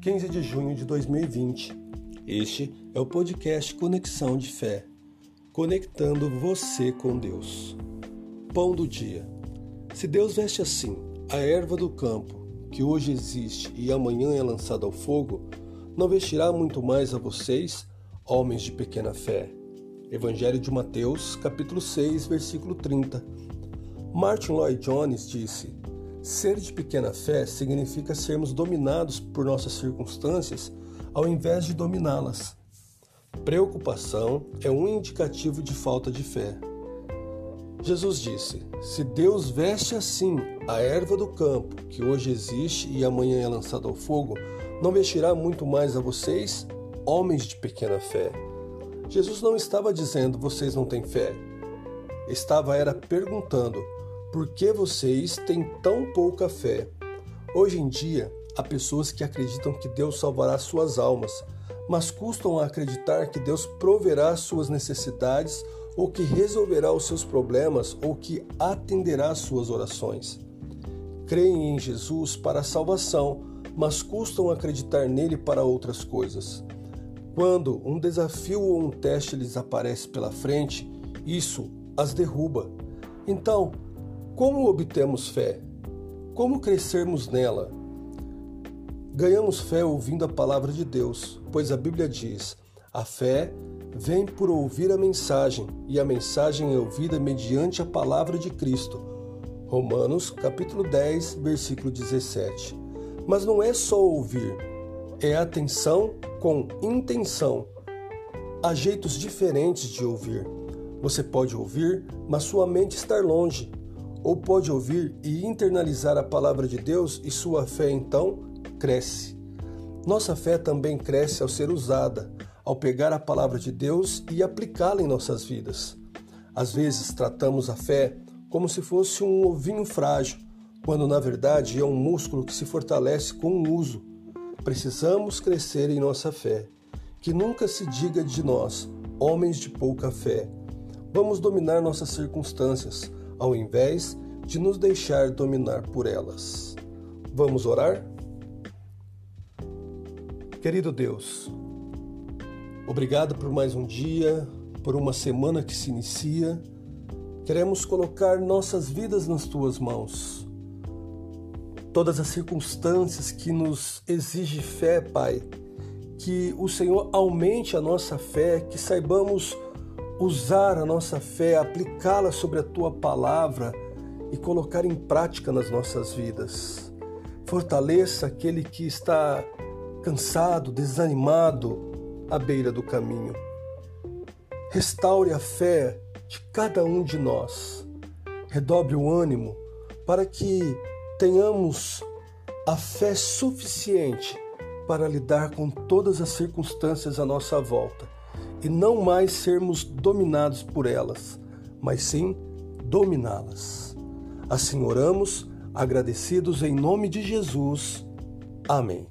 15 de junho de 2020. Este é o podcast Conexão de Fé, conectando você com Deus. Pão do dia. Se Deus veste assim a erva do campo, que hoje existe e amanhã é lançada ao fogo, não vestirá muito mais a vocês, homens de pequena fé. Evangelho de Mateus, capítulo 6, versículo 30. Martin Lloyd Jones disse: Ser de pequena fé significa sermos dominados por nossas circunstâncias ao invés de dominá-las. Preocupação é um indicativo de falta de fé. Jesus disse: Se Deus veste assim a erva do campo, que hoje existe e amanhã é lançada ao fogo, não vestirá muito mais a vocês, homens de pequena fé. Jesus não estava dizendo vocês não têm fé. Estava era perguntando por que vocês têm tão pouca fé? Hoje em dia, há pessoas que acreditam que Deus salvará suas almas, mas custam a acreditar que Deus proverá suas necessidades ou que resolverá os seus problemas ou que atenderá suas orações. Creem em Jesus para a salvação, mas custam acreditar nele para outras coisas. Quando um desafio ou um teste lhes aparece pela frente, isso as derruba. Então, como obtemos fé? Como crescermos nela? Ganhamos fé ouvindo a palavra de Deus, pois a Bíblia diz: a fé vem por ouvir a mensagem, e a mensagem é ouvida mediante a palavra de Cristo. Romanos, capítulo 10, versículo 17. Mas não é só ouvir, é atenção com intenção. Há jeitos diferentes de ouvir. Você pode ouvir, mas sua mente estar longe ou pode ouvir e internalizar a palavra de Deus e sua fé então cresce. Nossa fé também cresce ao ser usada, ao pegar a palavra de Deus e aplicá-la em nossas vidas. Às vezes tratamos a fé como se fosse um ovinho frágil, quando na verdade é um músculo que se fortalece com o uso. Precisamos crescer em nossa fé. Que nunca se diga de nós, homens de pouca fé. Vamos dominar nossas circunstâncias ao invés de nos deixar dominar por elas. Vamos orar? Querido Deus, obrigado por mais um dia, por uma semana que se inicia. Queremos colocar nossas vidas nas tuas mãos. Todas as circunstâncias que nos exigem fé, Pai, que o Senhor aumente a nossa fé, que saibamos usar a nossa fé, aplicá-la sobre a tua palavra e colocar em prática nas nossas vidas. Fortaleça aquele que está cansado, desanimado à beira do caminho. Restaure a fé de cada um de nós. Redobre o ânimo para que tenhamos a fé suficiente para lidar com todas as circunstâncias à nossa volta e não mais sermos dominados por elas, mas sim dominá-las. Assim oramos, agradecidos em nome de Jesus. Amém.